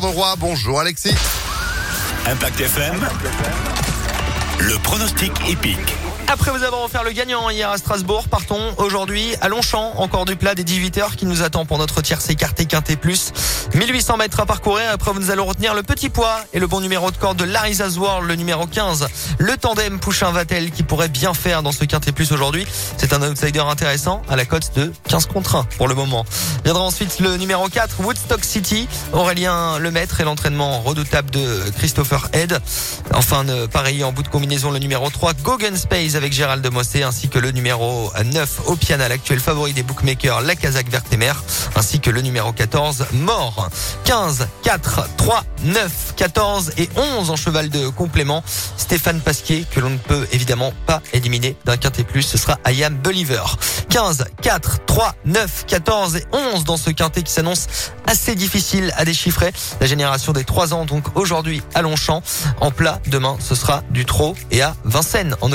de roi. Bonjour Alexis. Impact FM. Le pronostic épique. Après vous avoir offert le gagnant hier à Strasbourg, partons aujourd'hui à Longchamp, encore du plat des 18 heures qui nous attend pour notre tierce écarté quinté plus. 1800 mètres à parcourir. Après, nous allons retenir le petit poids et le bon numéro de corde de Larry's World, le numéro 15. Le tandem Pouchin Vatel qui pourrait bien faire dans ce quintet plus aujourd'hui. C'est un outsider intéressant à la cote de 15 contre 1 pour le moment. Viendra ensuite le numéro 4, Woodstock City. Aurélien Lemaître et l'entraînement redoutable de Christopher Head. Enfin, pareil en bout de combinaison, le numéro 3, Gogan Space avec Gérald Mossé ainsi que le numéro 9, Opiana, l'actuel favori des bookmakers, la Kazakh Vertemer, ainsi que le numéro 14, Mort. 15, 4, 3, 9, 14 et 11 en cheval de complément. Stéphane Pasquier, que l'on ne peut évidemment pas éliminer d'un quintet plus, ce sera I Am Believer. 15, 4, 3, 9, 14 et 11 dans ce quintet qui s'annonce assez difficile à déchiffrer. La génération des 3 ans donc aujourd'hui à Longchamp. En plat, demain ce sera du trot et à Vincennes en